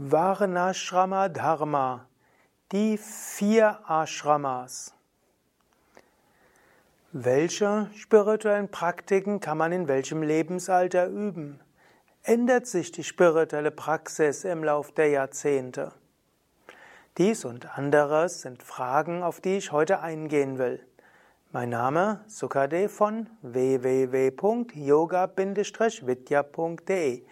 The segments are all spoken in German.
Varnashrama Dharma, die vier Ashramas. Welche spirituellen Praktiken kann man in welchem Lebensalter üben? Ändert sich die spirituelle Praxis im Lauf der Jahrzehnte? Dies und anderes sind Fragen, auf die ich heute eingehen will. Mein Name Sukade von www.yoga-vidya.de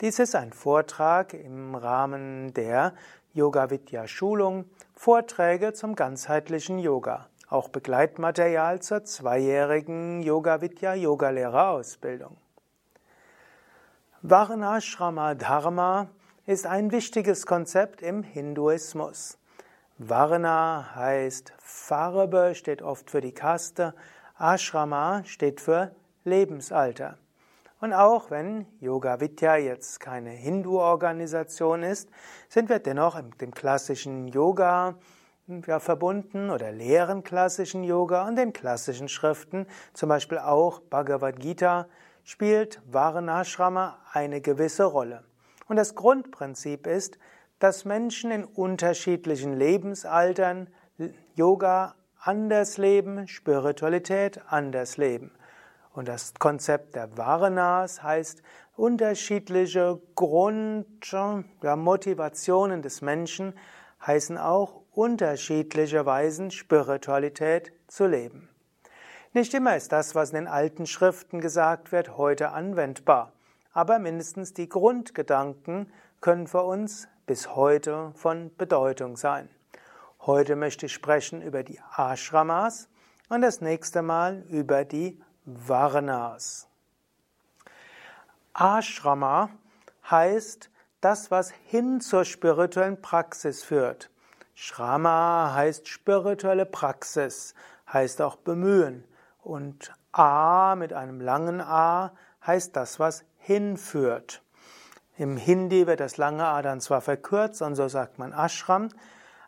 dies ist ein Vortrag im Rahmen der Yoga Vidya Schulung, Vorträge zum ganzheitlichen Yoga, auch Begleitmaterial zur zweijährigen Yoga Vidya Yogalehrerausbildung. Varnashrama Dharma ist ein wichtiges Konzept im Hinduismus. Varna heißt Farbe, steht oft für die Kaste, Ashrama steht für Lebensalter. Und auch wenn Yoga Vidya jetzt keine Hindu-Organisation ist, sind wir dennoch mit dem klassischen Yoga ja, verbunden oder lehren klassischen Yoga und den klassischen Schriften, zum Beispiel auch Bhagavad Gita, spielt Varnashrama eine gewisse Rolle. Und das Grundprinzip ist, dass Menschen in unterschiedlichen Lebensaltern Yoga anders leben, Spiritualität anders leben. Und das Konzept der Varnas heißt, unterschiedliche Grundmotivationen des Menschen heißen auch unterschiedliche Weisen, Spiritualität zu leben. Nicht immer ist das, was in den alten Schriften gesagt wird, heute anwendbar. Aber mindestens die Grundgedanken können für uns bis heute von Bedeutung sein. Heute möchte ich sprechen über die Ashramas und das nächste Mal über die Varnas. Ashrama heißt das, was hin zur spirituellen Praxis führt. Shrama heißt spirituelle Praxis, heißt auch bemühen. Und A mit einem langen A heißt das, was hinführt. Im Hindi wird das lange A dann zwar verkürzt und so sagt man Ashram,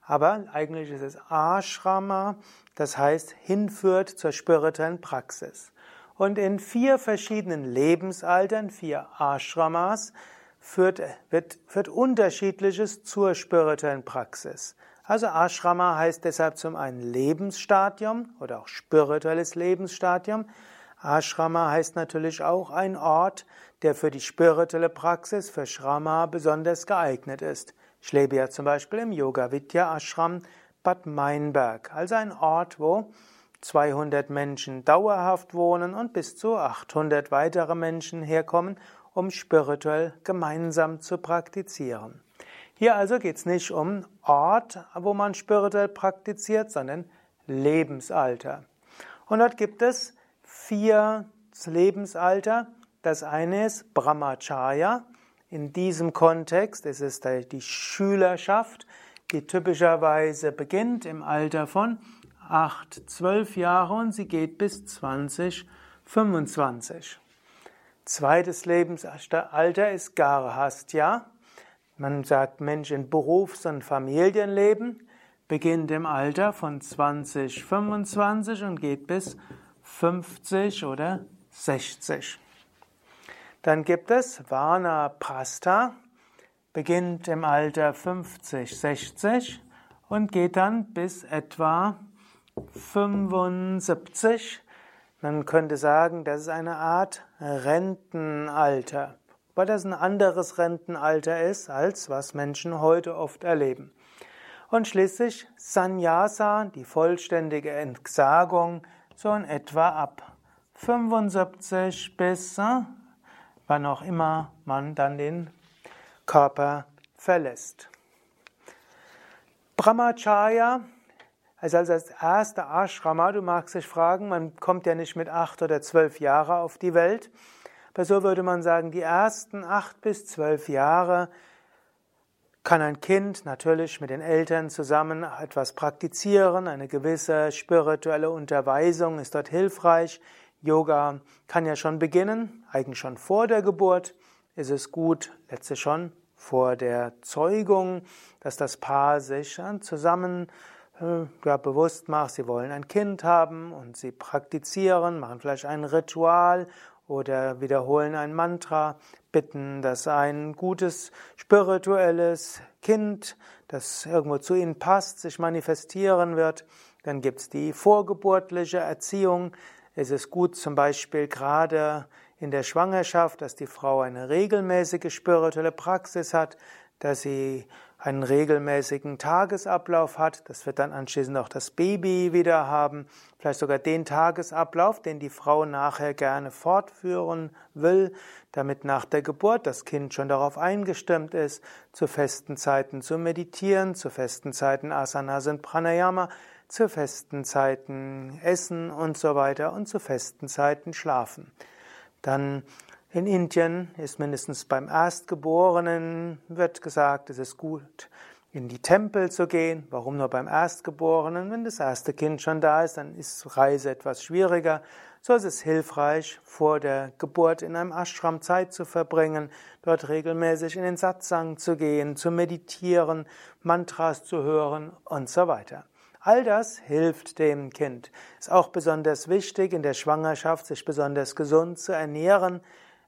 aber eigentlich ist es Ashrama, das heißt hinführt zur spirituellen Praxis. Und in vier verschiedenen Lebensaltern, vier Ashramas, führt, wird, führt unterschiedliches zur spirituellen Praxis. Also Ashrama heißt deshalb zum einen Lebensstadium oder auch spirituelles Lebensstadium. Ashrama heißt natürlich auch ein Ort, der für die spirituelle Praxis, für Shrama besonders geeignet ist. Ich lebe ja zum Beispiel im Yoga Vidya Ashram Bad Meinberg, also ein Ort, wo 200 Menschen dauerhaft wohnen und bis zu 800 weitere Menschen herkommen, um spirituell gemeinsam zu praktizieren. Hier also geht es nicht um Ort, wo man spirituell praktiziert, sondern Lebensalter. Und dort gibt es vier Lebensalter. Das eine ist Brahmacharya. In diesem Kontext ist es die Schülerschaft, die typischerweise beginnt im Alter von 8, 12 Jahre und sie geht bis 20, 25. Zweites Lebensalter ist Garhastya. Man sagt Mensch in Berufs- und Familienleben, beginnt im Alter von 20, 25 und geht bis 50 oder 60. Dann gibt es Vana Prastha, beginnt im Alter 50, 60 und geht dann bis etwa 75. Man könnte sagen, das ist eine Art Rentenalter, weil das ein anderes Rentenalter ist, als was Menschen heute oft erleben. Und schließlich Sannyasa, die vollständige Entsagung, so in etwa ab 75 bis äh, wann auch immer man dann den Körper verlässt. Brahmacharya also als erste Ashrama, du magst dich fragen, man kommt ja nicht mit acht oder zwölf Jahren auf die Welt. Aber so würde man sagen, die ersten acht bis zwölf Jahre kann ein Kind natürlich mit den Eltern zusammen etwas praktizieren. Eine gewisse spirituelle Unterweisung ist dort hilfreich. Yoga kann ja schon beginnen, eigentlich schon vor der Geburt ist es gut, letztlich schon vor der Zeugung, dass das Paar sich zusammen äh, ja, bewusst macht, sie wollen ein Kind haben und sie praktizieren, machen vielleicht ein Ritual oder wiederholen ein Mantra, bitten, dass ein gutes spirituelles Kind, das irgendwo zu ihnen passt, sich manifestieren wird. Dann gibt's die vorgeburtliche Erziehung. Es ist gut zum Beispiel gerade in der Schwangerschaft, dass die Frau eine regelmäßige spirituelle Praxis hat, dass sie einen regelmäßigen Tagesablauf hat. Das wird dann anschließend auch das Baby wieder haben. Vielleicht sogar den Tagesablauf, den die Frau nachher gerne fortführen will, damit nach der Geburt das Kind schon darauf eingestimmt ist, zu festen Zeiten zu meditieren, zu festen Zeiten Asanas und Pranayama, zu festen Zeiten essen und so weiter und zu festen Zeiten schlafen. Dann in Indien ist mindestens beim Erstgeborenen wird gesagt, es ist gut, in die Tempel zu gehen. Warum nur beim Erstgeborenen? Wenn das erste Kind schon da ist, dann ist Reise etwas schwieriger. So ist es hilfreich, vor der Geburt in einem Ashram Zeit zu verbringen, dort regelmäßig in den Satsang zu gehen, zu meditieren, Mantras zu hören und so weiter. All das hilft dem Kind. Ist auch besonders wichtig, in der Schwangerschaft sich besonders gesund zu ernähren,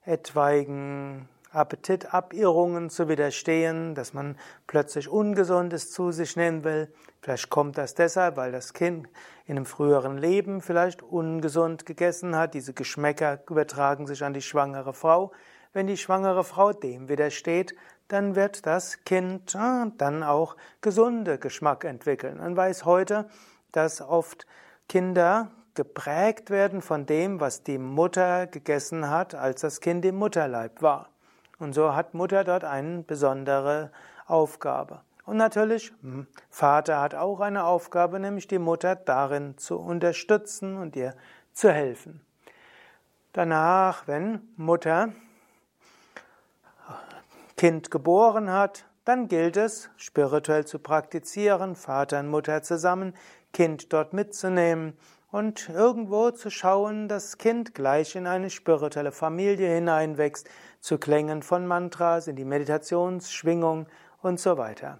etwaigen Appetitabirrungen zu widerstehen, dass man plötzlich Ungesundes zu sich nehmen will. Vielleicht kommt das deshalb, weil das Kind in einem früheren Leben vielleicht ungesund gegessen hat. Diese Geschmäcker übertragen sich an die schwangere Frau. Wenn die schwangere Frau dem widersteht, dann wird das Kind äh, dann auch gesunde Geschmack entwickeln. Man weiß heute, dass oft Kinder geprägt werden von dem, was die Mutter gegessen hat, als das Kind im Mutterleib war. Und so hat Mutter dort eine besondere Aufgabe. Und natürlich, hm, Vater hat auch eine Aufgabe, nämlich die Mutter darin zu unterstützen und ihr zu helfen. Danach, wenn Mutter Kind geboren hat, dann gilt es, spirituell zu praktizieren, Vater und Mutter zusammen, Kind dort mitzunehmen und irgendwo zu schauen, das Kind gleich in eine spirituelle Familie hineinwächst, zu Klängen von Mantras, in die Meditationsschwingung und so weiter.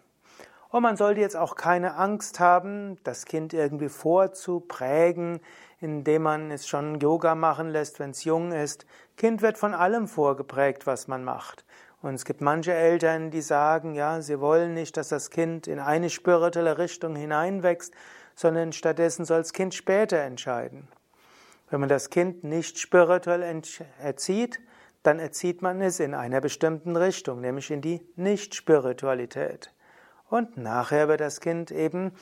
Und man sollte jetzt auch keine Angst haben, das Kind irgendwie vorzuprägen, indem man es schon Yoga machen lässt, wenn es jung ist. Kind wird von allem vorgeprägt, was man macht. Und es gibt manche Eltern, die sagen, ja, sie wollen nicht, dass das Kind in eine spirituelle Richtung hineinwächst, sondern stattdessen soll das Kind später entscheiden. Wenn man das Kind nicht spirituell erzieht, dann erzieht man es in einer bestimmten Richtung, nämlich in die Nicht-Spiritualität. Und nachher wird das Kind eben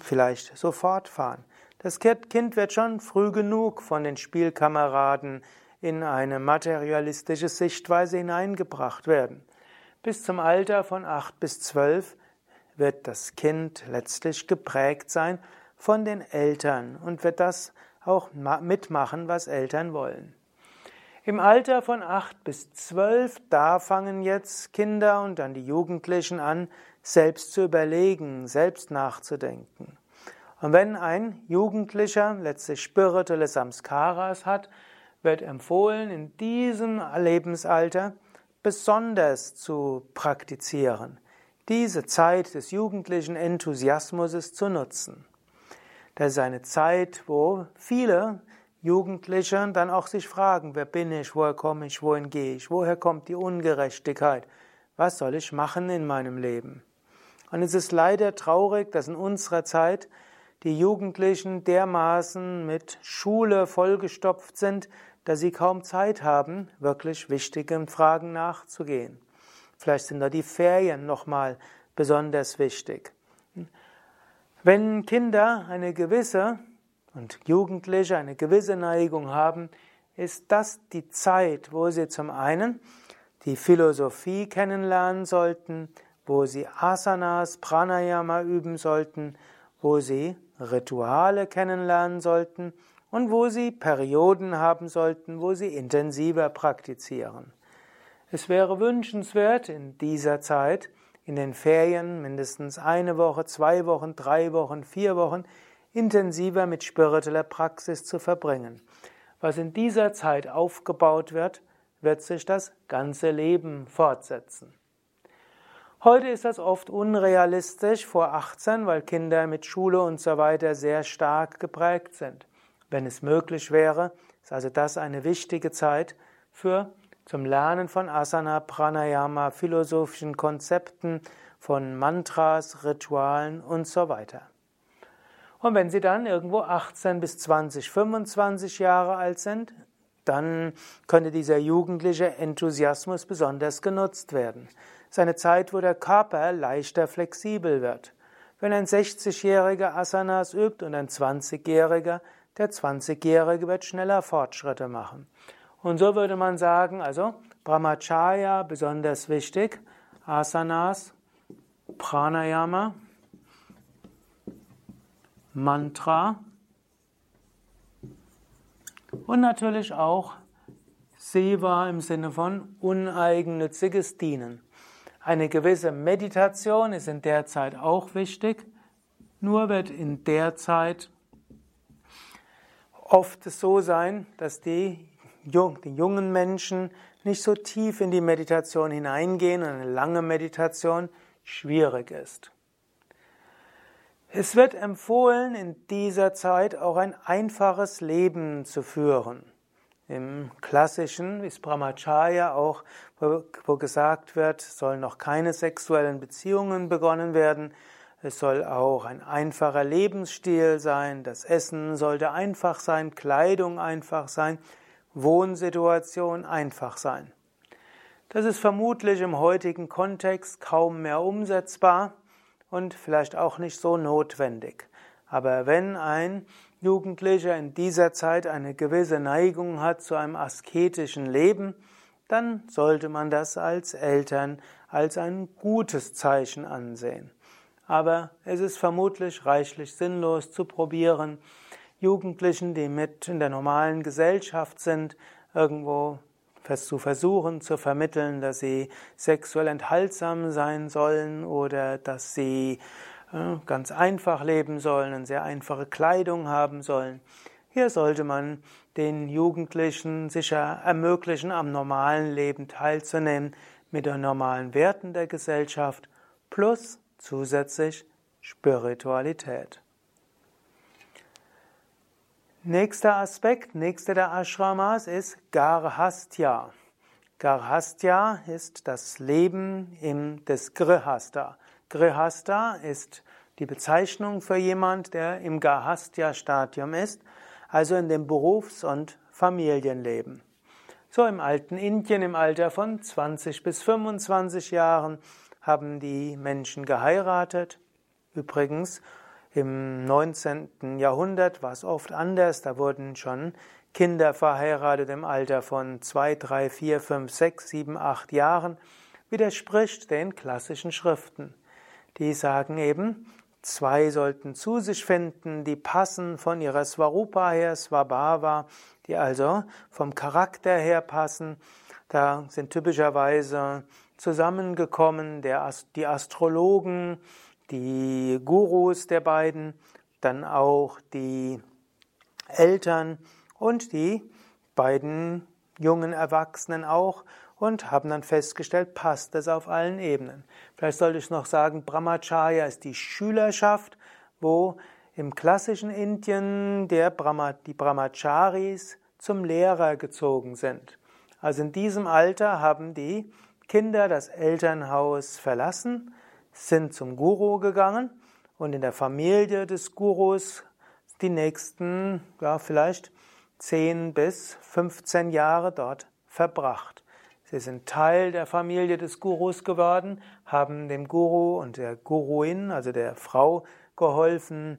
vielleicht sofort fahren. Das Kind wird schon früh genug von den Spielkameraden in eine materialistische Sichtweise hineingebracht werden. Bis zum Alter von acht bis zwölf wird das Kind letztlich geprägt sein von den Eltern und wird das auch mitmachen, was Eltern wollen. Im Alter von acht bis zwölf, da fangen jetzt Kinder und dann die Jugendlichen an, selbst zu überlegen, selbst nachzudenken. Und wenn ein Jugendlicher letztlich spirituelle Samskaras hat, wird empfohlen, in diesem Lebensalter besonders zu praktizieren diese Zeit des jugendlichen Enthusiasmus zu nutzen. Das ist eine Zeit, wo viele Jugendliche dann auch sich fragen, wer bin ich, woher komme ich, wohin gehe ich, woher kommt die Ungerechtigkeit, was soll ich machen in meinem Leben. Und es ist leider traurig, dass in unserer Zeit die Jugendlichen dermaßen mit Schule vollgestopft sind, dass sie kaum Zeit haben, wirklich wichtigen Fragen nachzugehen. Vielleicht sind da die Ferien nochmal besonders wichtig. Wenn Kinder eine gewisse und Jugendliche eine gewisse Neigung haben, ist das die Zeit, wo sie zum einen die Philosophie kennenlernen sollten, wo sie Asanas, Pranayama üben sollten, wo sie Rituale kennenlernen sollten und wo sie Perioden haben sollten, wo sie intensiver praktizieren. Es wäre wünschenswert, in dieser Zeit, in den Ferien, mindestens eine Woche, zwei Wochen, drei Wochen, vier Wochen, intensiver mit spiritueller Praxis zu verbringen. Was in dieser Zeit aufgebaut wird, wird sich das ganze Leben fortsetzen. Heute ist das oft unrealistisch vor 18, weil Kinder mit Schule und so weiter sehr stark geprägt sind. Wenn es möglich wäre, Ist also das eine wichtige Zeit für zum Lernen von Asana, Pranayama, philosophischen Konzepten, von Mantras, Ritualen und so weiter. Und wenn Sie dann irgendwo 18 bis 20, 25 Jahre alt sind, dann könnte dieser jugendliche Enthusiasmus besonders genutzt werden. Es ist eine Zeit, wo der Körper leichter flexibel wird. Wenn ein 60-Jähriger Asanas übt und ein 20-Jähriger, der 20-Jährige wird schneller Fortschritte machen. Und so würde man sagen, also Brahmacharya besonders wichtig, Asanas, Pranayama, Mantra und natürlich auch Seva im Sinne von uneigennütziges Dienen. Eine gewisse Meditation ist in der Zeit auch wichtig, nur wird in der Zeit oft so sein, dass die, die jungen Menschen nicht so tief in die Meditation hineingehen und eine lange Meditation schwierig ist. Es wird empfohlen, in dieser Zeit auch ein einfaches Leben zu führen. Im klassischen ist Brahmacharya auch, wo gesagt wird, sollen noch keine sexuellen Beziehungen begonnen werden. Es soll auch ein einfacher Lebensstil sein. Das Essen sollte einfach sein, Kleidung einfach sein, Wohnsituation einfach sein. Das ist vermutlich im heutigen Kontext kaum mehr umsetzbar und vielleicht auch nicht so notwendig. Aber wenn ein Jugendlicher in dieser Zeit eine gewisse Neigung hat zu einem asketischen Leben, dann sollte man das als Eltern als ein gutes Zeichen ansehen. Aber es ist vermutlich reichlich sinnlos zu probieren, Jugendlichen, die mit in der normalen Gesellschaft sind, irgendwo zu versuchen zu vermitteln, dass sie sexuell enthaltsam sein sollen oder dass sie äh, ganz einfach leben sollen, eine sehr einfache Kleidung haben sollen. Hier sollte man den Jugendlichen sicher ermöglichen, am normalen Leben teilzunehmen, mit den normalen Werten der Gesellschaft plus zusätzlich Spiritualität. Nächster Aspekt, nächster der Ashramas ist Garhastya. Garhastya ist das Leben im, des Grihasta. Grihasta ist die Bezeichnung für jemand, der im Garhastya-Stadium ist, also in dem Berufs- und Familienleben. So im alten Indien im Alter von 20 bis 25 Jahren haben die Menschen geheiratet. Übrigens, im 19. Jahrhundert war es oft anders. Da wurden schon Kinder verheiratet im Alter von 2, 3, 4, 5, 6, 7, 8 Jahren. Widerspricht den klassischen Schriften. Die sagen eben, zwei sollten zu sich finden, die passen von ihrer Swarupa her, Swabhava, die also vom Charakter her passen. Da sind typischerweise zusammengekommen der, die Astrologen, die Gurus der beiden, dann auch die Eltern und die beiden jungen Erwachsenen auch und haben dann festgestellt, passt das auf allen Ebenen. Vielleicht sollte ich noch sagen, Brahmacharya ist die Schülerschaft, wo im klassischen Indien der Brahma, die Brahmacharis zum Lehrer gezogen sind. Also in diesem Alter haben die Kinder das Elternhaus verlassen sind zum Guru gegangen und in der Familie des Gurus die nächsten, ja, vielleicht 10 bis 15 Jahre dort verbracht. Sie sind Teil der Familie des Gurus geworden, haben dem Guru und der Guruin, also der Frau, geholfen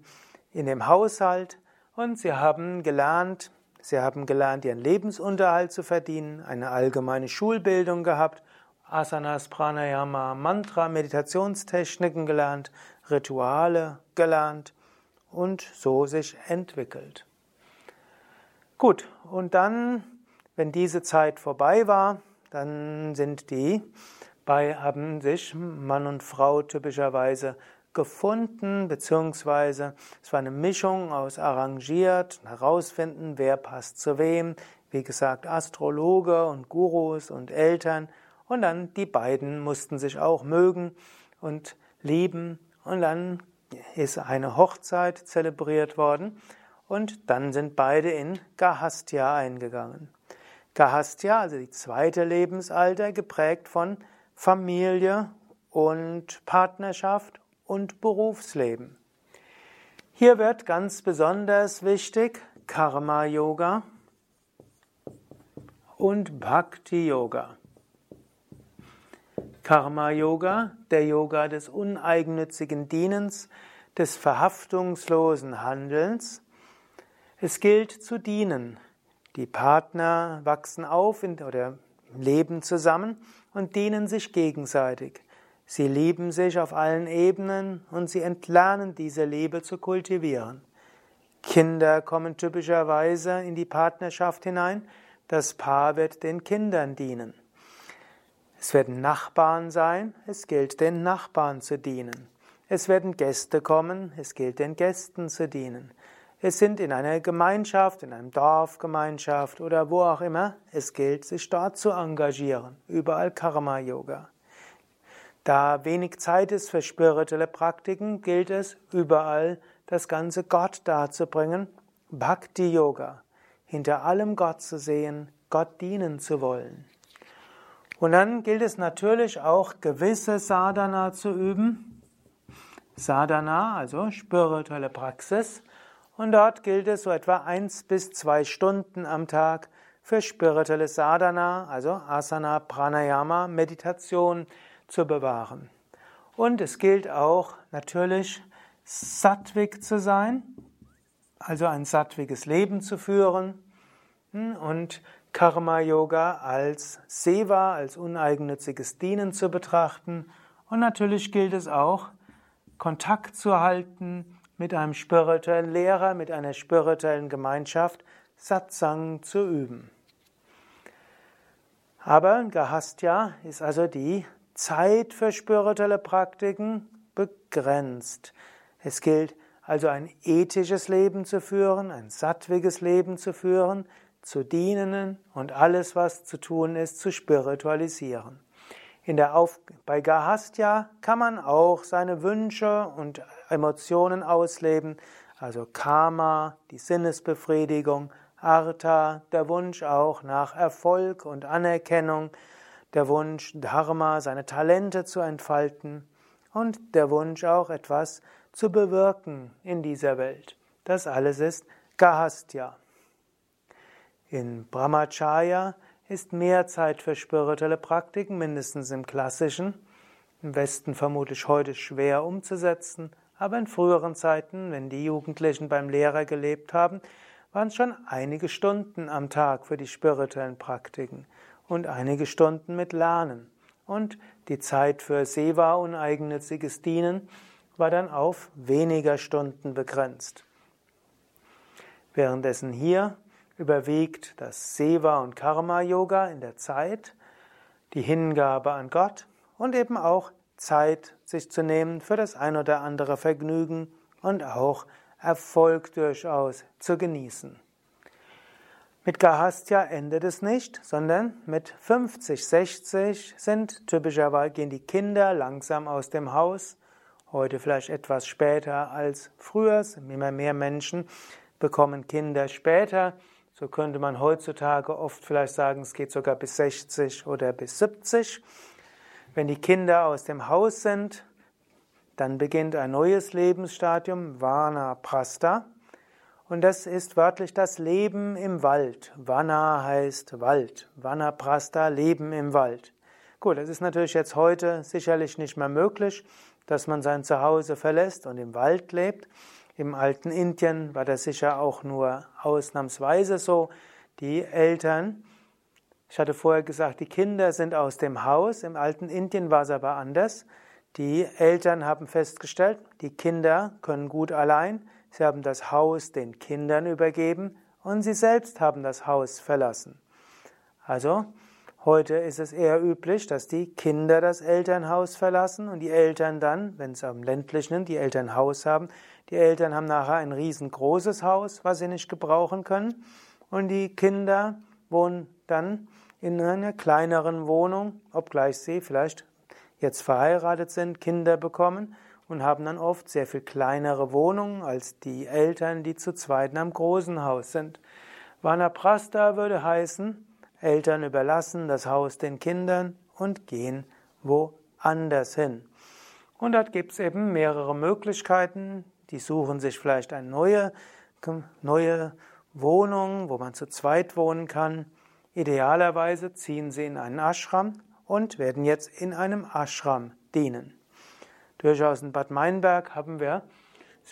in dem Haushalt und sie haben gelernt, sie haben gelernt, ihren Lebensunterhalt zu verdienen, eine allgemeine Schulbildung gehabt Asanas, Pranayama, Mantra, Meditationstechniken gelernt, Rituale gelernt und so sich entwickelt. Gut, und dann, wenn diese Zeit vorbei war, dann sind die bei, haben sich Mann und Frau typischerweise gefunden, beziehungsweise es war eine Mischung aus arrangiert, herausfinden, wer passt zu wem, wie gesagt, Astrologe und Gurus und Eltern und dann die beiden mussten sich auch mögen und lieben. Und dann ist eine Hochzeit zelebriert worden. und dann sind beide in Gahastya eingegangen. Gahastya, also die zweite Lebensalter, geprägt von Familie und Partnerschaft und Berufsleben. Hier wird ganz besonders wichtig Karma Yoga und Bhakti Yoga. Karma Yoga, der Yoga des uneigennützigen Dienens, des verhaftungslosen Handelns. Es gilt zu dienen. Die Partner wachsen auf oder leben zusammen und dienen sich gegenseitig. Sie lieben sich auf allen Ebenen und sie entlernen diese Liebe zu kultivieren. Kinder kommen typischerweise in die Partnerschaft hinein, das Paar wird den Kindern dienen. Es werden Nachbarn sein, es gilt den Nachbarn zu dienen. Es werden Gäste kommen, es gilt den Gästen zu dienen. Es sind in einer Gemeinschaft, in einem Dorfgemeinschaft oder wo auch immer, es gilt, sich dort zu engagieren. Überall Karma-Yoga. Da wenig Zeit ist für spirituelle Praktiken, gilt es, überall das ganze Gott darzubringen. Bhakti-Yoga. Hinter allem Gott zu sehen, Gott dienen zu wollen. Und dann gilt es natürlich auch, gewisse Sadhana zu üben. Sadhana, also spirituelle Praxis. Und dort gilt es so etwa eins bis zwei Stunden am Tag für spirituelle Sadhana, also Asana, Pranayama, Meditation zu bewahren. Und es gilt auch natürlich, sattwig zu sein, also ein sattwiges Leben zu führen und Karma Yoga als Seva, als uneigennütziges Dienen zu betrachten. Und natürlich gilt es auch, Kontakt zu halten mit einem spirituellen Lehrer, mit einer spirituellen Gemeinschaft, Satsang zu üben. Aber Gahastya ist also die Zeit für spirituelle Praktiken begrenzt. Es gilt also ein ethisches Leben zu führen, ein sattwiges Leben zu führen, zu dienen und alles, was zu tun ist, zu spiritualisieren. In der Auf bei Gahastya kann man auch seine Wünsche und Emotionen ausleben, also Karma, die Sinnesbefriedigung, Artha, der Wunsch auch nach Erfolg und Anerkennung, der Wunsch, Dharma, seine Talente zu entfalten und der Wunsch auch etwas zu bewirken in dieser Welt. Das alles ist Gahastya. In Brahmacharya ist mehr Zeit für spirituelle Praktiken, mindestens im klassischen. Im Westen vermutlich heute schwer umzusetzen, aber in früheren Zeiten, wenn die Jugendlichen beim Lehrer gelebt haben, waren es schon einige Stunden am Tag für die spirituellen Praktiken und einige Stunden mit Lernen. Und die Zeit für Seva, uneigennütziges Dienen, war dann auf weniger Stunden begrenzt. Währenddessen hier überwiegt das Seva und Karma Yoga in der Zeit, die Hingabe an Gott und eben auch Zeit sich zu nehmen für das ein oder andere Vergnügen und auch Erfolg durchaus zu genießen. Mit Gahastya endet es nicht, sondern mit 50, 60 sind typischerweise gehen die Kinder langsam aus dem Haus. Heute vielleicht etwas später als früher. Immer mehr Menschen bekommen Kinder später. So könnte man heutzutage oft vielleicht sagen, es geht sogar bis 60 oder bis 70. Wenn die Kinder aus dem Haus sind, dann beginnt ein neues Lebensstadium, Vana Prasta. Und das ist wörtlich das Leben im Wald. Vana heißt Wald. Vana Prasta, Leben im Wald. Gut, das ist natürlich jetzt heute sicherlich nicht mehr möglich, dass man sein Zuhause verlässt und im Wald lebt. Im alten Indien war das sicher auch nur ausnahmsweise so. Die Eltern, ich hatte vorher gesagt, die Kinder sind aus dem Haus. Im alten Indien war es aber anders. Die Eltern haben festgestellt, die Kinder können gut allein. Sie haben das Haus den Kindern übergeben und sie selbst haben das Haus verlassen. Also, heute ist es eher üblich, dass die Kinder das Elternhaus verlassen und die Eltern dann, wenn es am ländlichen die Eltern Haus haben, die Eltern haben nachher ein riesengroßes Haus, was sie nicht gebrauchen können. Und die Kinder wohnen dann in einer kleineren Wohnung, obgleich sie vielleicht jetzt verheiratet sind, Kinder bekommen und haben dann oft sehr viel kleinere Wohnungen als die Eltern, die zu zweit einem großen Haus sind. Vanaprastha würde heißen, Eltern überlassen das Haus den Kindern und gehen woanders hin. Und dort gibt es eben mehrere Möglichkeiten. Die suchen sich vielleicht eine neue, neue Wohnung, wo man zu zweit wohnen kann. Idealerweise ziehen sie in einen Ashram und werden jetzt in einem Ashram dienen. Durchaus in Bad Meinberg haben wir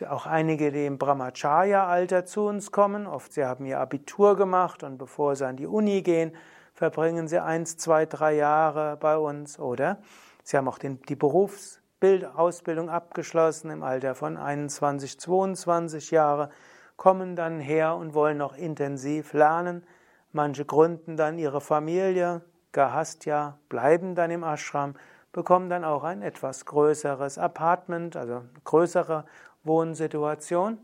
auch einige, die im Brahmacharya-Alter zu uns kommen. Oft sie haben ihr Abitur gemacht und bevor sie an die Uni gehen, verbringen sie eins, zwei, drei Jahre bei uns. Oder sie haben auch den, die Berufsausbildung abgeschlossen im Alter von 21, 22 Jahre, kommen dann her und wollen noch intensiv lernen. Manche gründen dann ihre Familie, Gahastya, bleiben dann im Ashram bekommen dann auch ein etwas größeres Apartment, also größere Wohnsituation.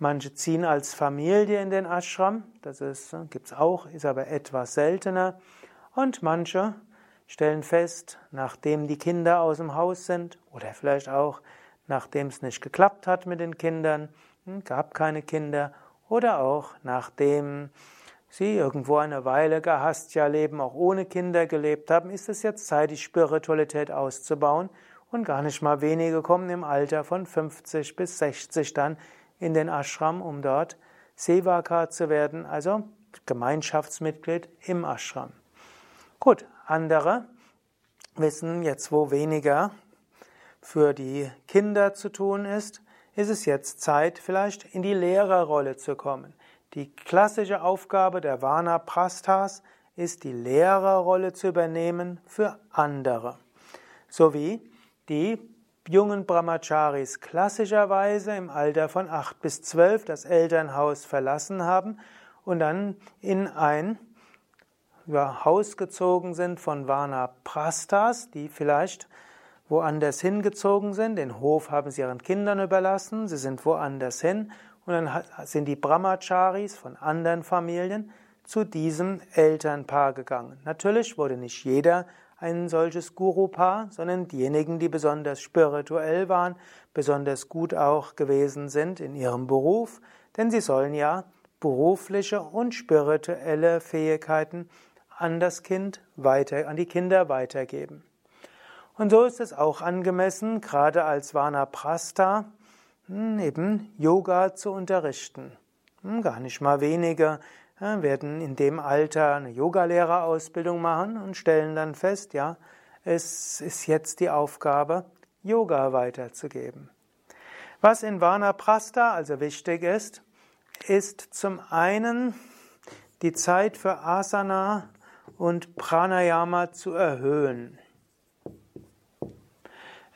Manche ziehen als Familie in den Ashram, das gibt es auch, ist aber etwas seltener. Und manche stellen fest, nachdem die Kinder aus dem Haus sind oder vielleicht auch nachdem es nicht geklappt hat mit den Kindern, hm, gab keine Kinder oder auch nachdem sie irgendwo eine Weile Gahastya leben, auch ohne Kinder gelebt haben, ist es jetzt Zeit, die Spiritualität auszubauen. Und gar nicht mal wenige kommen im Alter von 50 bis 60 dann in den Ashram, um dort Sevaka zu werden, also Gemeinschaftsmitglied im Ashram. Gut, andere wissen jetzt, wo weniger für die Kinder zu tun ist, ist es jetzt Zeit, vielleicht in die Lehrerrolle zu kommen. Die klassische Aufgabe der Vanaprasthas ist, die Lehrerrolle zu übernehmen für andere. So wie die jungen Brahmacharis klassischerweise im Alter von acht bis zwölf das Elternhaus verlassen haben und dann in ein ja, Haus gezogen sind von Vanaprasthas, die vielleicht woanders hingezogen sind. Den Hof haben sie ihren Kindern überlassen, sie sind woanders hin und dann sind die Brahmacharis von anderen Familien zu diesem Elternpaar gegangen. Natürlich wurde nicht jeder ein solches Guru-Paar, sondern diejenigen, die besonders spirituell waren, besonders gut auch gewesen sind in ihrem Beruf, denn sie sollen ja berufliche und spirituelle Fähigkeiten an das Kind weiter, an die Kinder weitergeben. Und so ist es auch angemessen, gerade als Vanaprastha, hm, eben Yoga zu unterrichten. Hm, gar nicht mal wenige werden in dem Alter eine Yogalehrerausbildung machen und stellen dann fest, ja, es ist jetzt die Aufgabe, Yoga weiterzugeben. Was in Vanaprastha also wichtig ist, ist zum einen die Zeit für Asana und Pranayama zu erhöhen.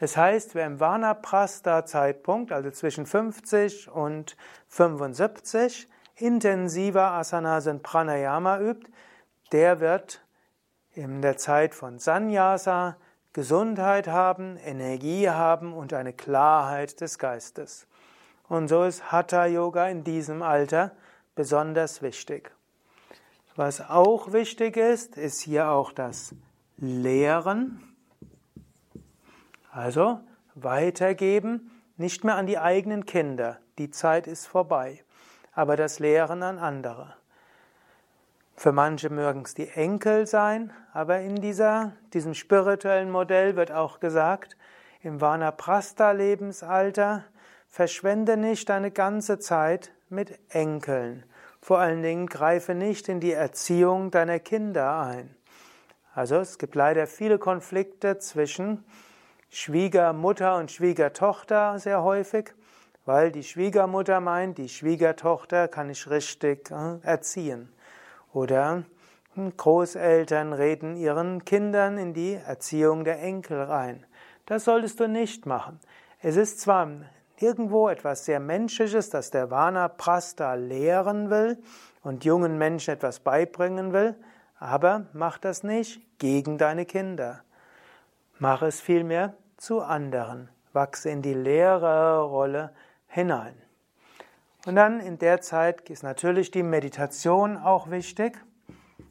Das heißt, wer im Vanaprastha-Zeitpunkt, also zwischen 50 und 75, intensiver Asanas und Pranayama übt, der wird in der Zeit von Sannyasa Gesundheit haben, Energie haben und eine Klarheit des Geistes. Und so ist Hatha Yoga in diesem Alter besonders wichtig. Was auch wichtig ist, ist hier auch das Lehren. Also weitergeben, nicht mehr an die eigenen Kinder, die Zeit ist vorbei, aber das Lehren an andere. Für manche mögen es die Enkel sein, aber in dieser, diesem spirituellen Modell wird auch gesagt, im Vanaprastha-Lebensalter verschwende nicht deine ganze Zeit mit Enkeln. Vor allen Dingen greife nicht in die Erziehung deiner Kinder ein. Also es gibt leider viele Konflikte zwischen Schwiegermutter und Schwiegertochter sehr häufig, weil die Schwiegermutter meint, die Schwiegertochter kann ich richtig äh, erziehen. Oder hm, Großeltern reden ihren Kindern in die Erziehung der Enkel rein. Das solltest du nicht machen. Es ist zwar irgendwo etwas sehr Menschliches, dass der Vana Prasta lehren will und jungen Menschen etwas beibringen will, aber mach das nicht gegen deine Kinder. Mach es vielmehr zu anderen. Wachse in die Lehrerrolle hinein. Und dann in der Zeit ist natürlich die Meditation auch wichtig.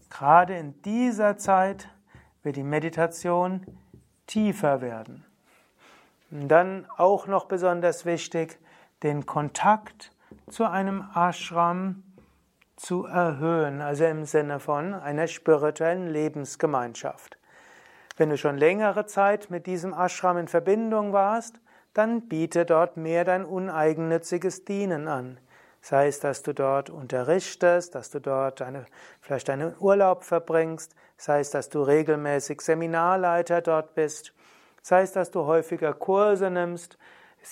Gerade in dieser Zeit wird die Meditation tiefer werden. dann auch noch besonders wichtig, den Kontakt zu einem Ashram zu erhöhen, also im Sinne von einer spirituellen Lebensgemeinschaft. Wenn du schon längere Zeit mit diesem Ashram in Verbindung warst, dann biete dort mehr dein uneigennütziges Dienen an. Sei es, dass du dort unterrichtest, dass du dort eine, vielleicht einen Urlaub verbringst, sei es, dass du regelmäßig Seminarleiter dort bist, sei es, dass du häufiger Kurse nimmst.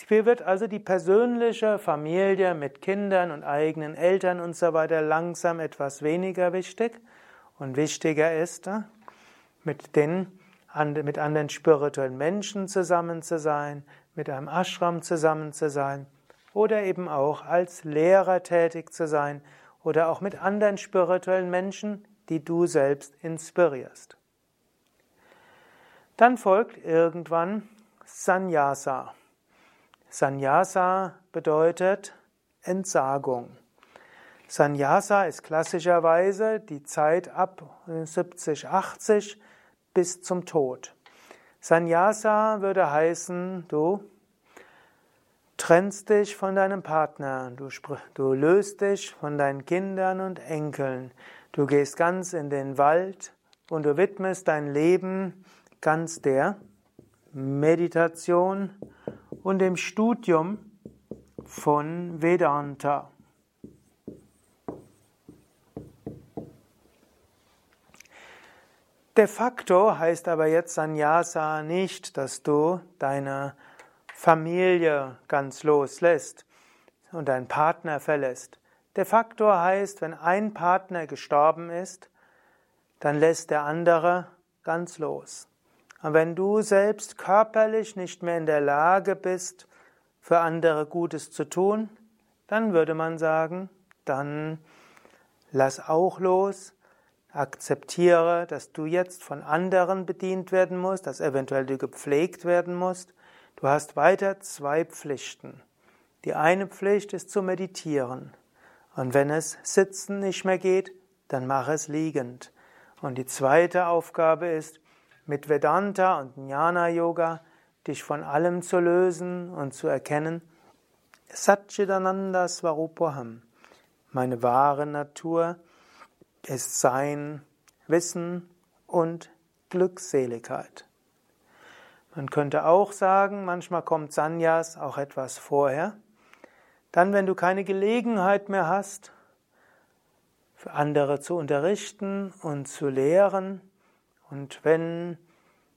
Hier wird also die persönliche Familie mit Kindern und eigenen Eltern und so weiter langsam etwas weniger wichtig und wichtiger ist, mit den mit anderen spirituellen Menschen zusammen zu sein, mit einem Ashram zusammen zu sein oder eben auch als Lehrer tätig zu sein oder auch mit anderen spirituellen Menschen, die du selbst inspirierst. Dann folgt irgendwann Sannyasa. Sannyasa bedeutet Entsagung. Sannyasa ist klassischerweise die Zeit ab 70, 80 bis zum Tod. Sannyasa würde heißen, du trennst dich von deinem Partner, du, du löst dich von deinen Kindern und Enkeln, du gehst ganz in den Wald und du widmest dein Leben ganz der Meditation und dem Studium von Vedanta. De facto heißt aber jetzt Sannyasa nicht, dass du deine Familie ganz loslässt und deinen Partner verlässt. De facto heißt, wenn ein Partner gestorben ist, dann lässt der andere ganz los. Und wenn du selbst körperlich nicht mehr in der Lage bist, für andere Gutes zu tun, dann würde man sagen, dann lass auch los, Akzeptiere, dass du jetzt von anderen bedient werden musst, dass eventuell du gepflegt werden musst. Du hast weiter zwei Pflichten. Die eine Pflicht ist zu meditieren. Und wenn es sitzen nicht mehr geht, dann mach es liegend. Und die zweite Aufgabe ist, mit Vedanta und Jnana Yoga dich von allem zu lösen und zu erkennen, Satchidananda Svarupaham, meine wahre Natur, ist Sein, Wissen und Glückseligkeit. Man könnte auch sagen, manchmal kommt Sanyas auch etwas vorher. Dann, wenn du keine Gelegenheit mehr hast, für andere zu unterrichten und zu lehren, und wenn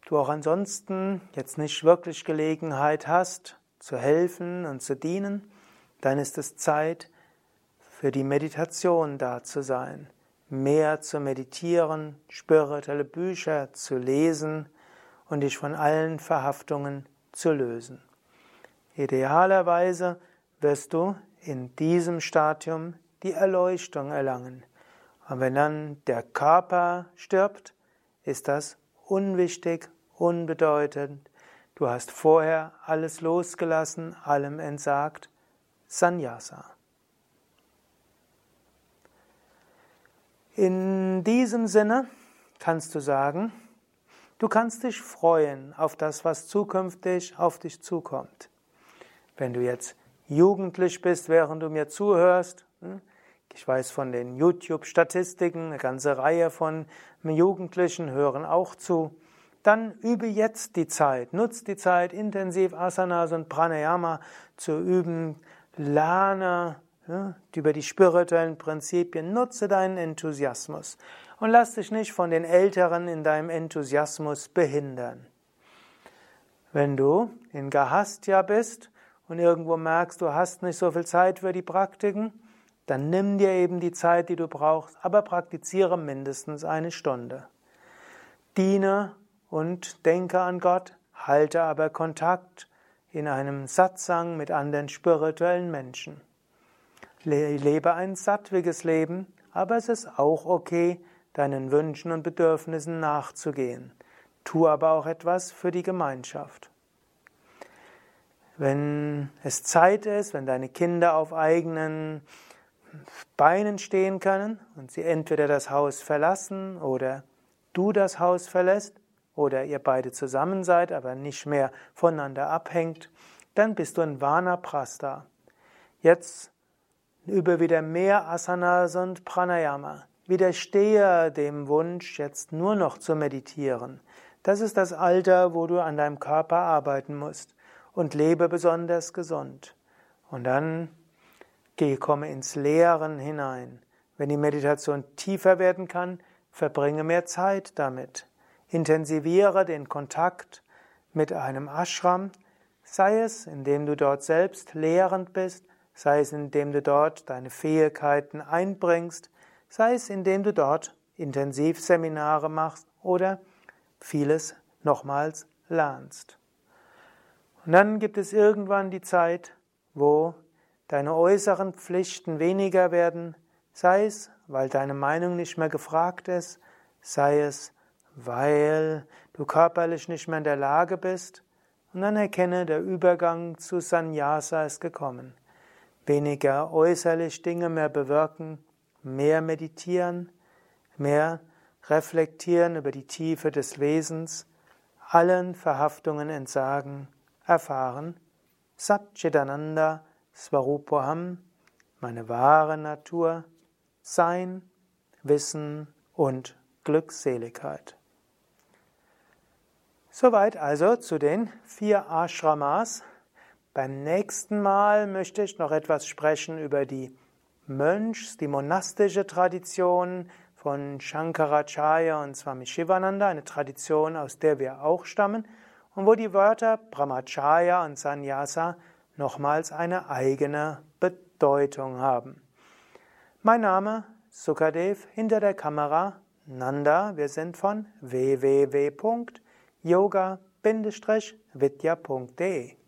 du auch ansonsten jetzt nicht wirklich Gelegenheit hast, zu helfen und zu dienen, dann ist es Zeit, für die Meditation da zu sein mehr zu meditieren, spirituelle Bücher zu lesen und dich von allen Verhaftungen zu lösen. Idealerweise wirst du in diesem Stadium die Erleuchtung erlangen. Und wenn dann der Körper stirbt, ist das unwichtig, unbedeutend. Du hast vorher alles losgelassen, allem entsagt. Sannyasa. In diesem Sinne kannst du sagen, du kannst dich freuen auf das, was zukünftig auf dich zukommt. Wenn du jetzt jugendlich bist, während du mir zuhörst, hm, ich weiß von den YouTube-Statistiken, eine ganze Reihe von Jugendlichen hören auch zu, dann übe jetzt die Zeit, nutz die Zeit, intensiv Asanas und Pranayama zu üben, lerne ja, über die spirituellen Prinzipien. Nutze deinen Enthusiasmus und lass dich nicht von den Älteren in deinem Enthusiasmus behindern. Wenn du in Gahastya bist und irgendwo merkst, du hast nicht so viel Zeit für die Praktiken, dann nimm dir eben die Zeit, die du brauchst, aber praktiziere mindestens eine Stunde. Diene und denke an Gott, halte aber Kontakt in einem Satsang mit anderen spirituellen Menschen. Lebe ein sattwiges Leben, aber es ist auch okay, deinen Wünschen und Bedürfnissen nachzugehen. Tu aber auch etwas für die Gemeinschaft. Wenn es Zeit ist, wenn deine Kinder auf eigenen Beinen stehen können und sie entweder das Haus verlassen oder du das Haus verlässt, oder ihr beide zusammen seid, aber nicht mehr voneinander abhängt, dann bist du in Vanaprastha. Jetzt übe wieder mehr Asanas und Pranayama. Widerstehe dem Wunsch, jetzt nur noch zu meditieren. Das ist das Alter, wo du an deinem Körper arbeiten musst. Und lebe besonders gesund. Und dann geh, komme ins Lehren hinein. Wenn die Meditation tiefer werden kann, verbringe mehr Zeit damit. Intensiviere den Kontakt mit einem Ashram, sei es, indem du dort selbst lehrend bist, sei es, indem du dort deine Fähigkeiten einbringst, sei es, indem du dort Intensivseminare machst oder vieles nochmals lernst. Und dann gibt es irgendwann die Zeit, wo deine äußeren Pflichten weniger werden, sei es, weil deine Meinung nicht mehr gefragt ist, sei es, weil du körperlich nicht mehr in der Lage bist, und dann erkenne, der Übergang zu Sannyasa ist gekommen. Weniger äußerlich Dinge mehr bewirken, mehr meditieren, mehr reflektieren über die Tiefe des Wesens, allen Verhaftungen entsagen, erfahren, Satchitananda Svarupoham, meine wahre Natur, Sein, Wissen und Glückseligkeit. Soweit also zu den vier Ashramas. Beim nächsten Mal möchte ich noch etwas sprechen über die Mönchs, die monastische Tradition von Shankaracharya und Swami Shivananda, eine Tradition, aus der wir auch stammen, und wo die Wörter Brahmacharya und Sannyasa nochmals eine eigene Bedeutung haben. Mein Name Sukadev, hinter der Kamera Nanda, wir sind von www.yoga-vidya.de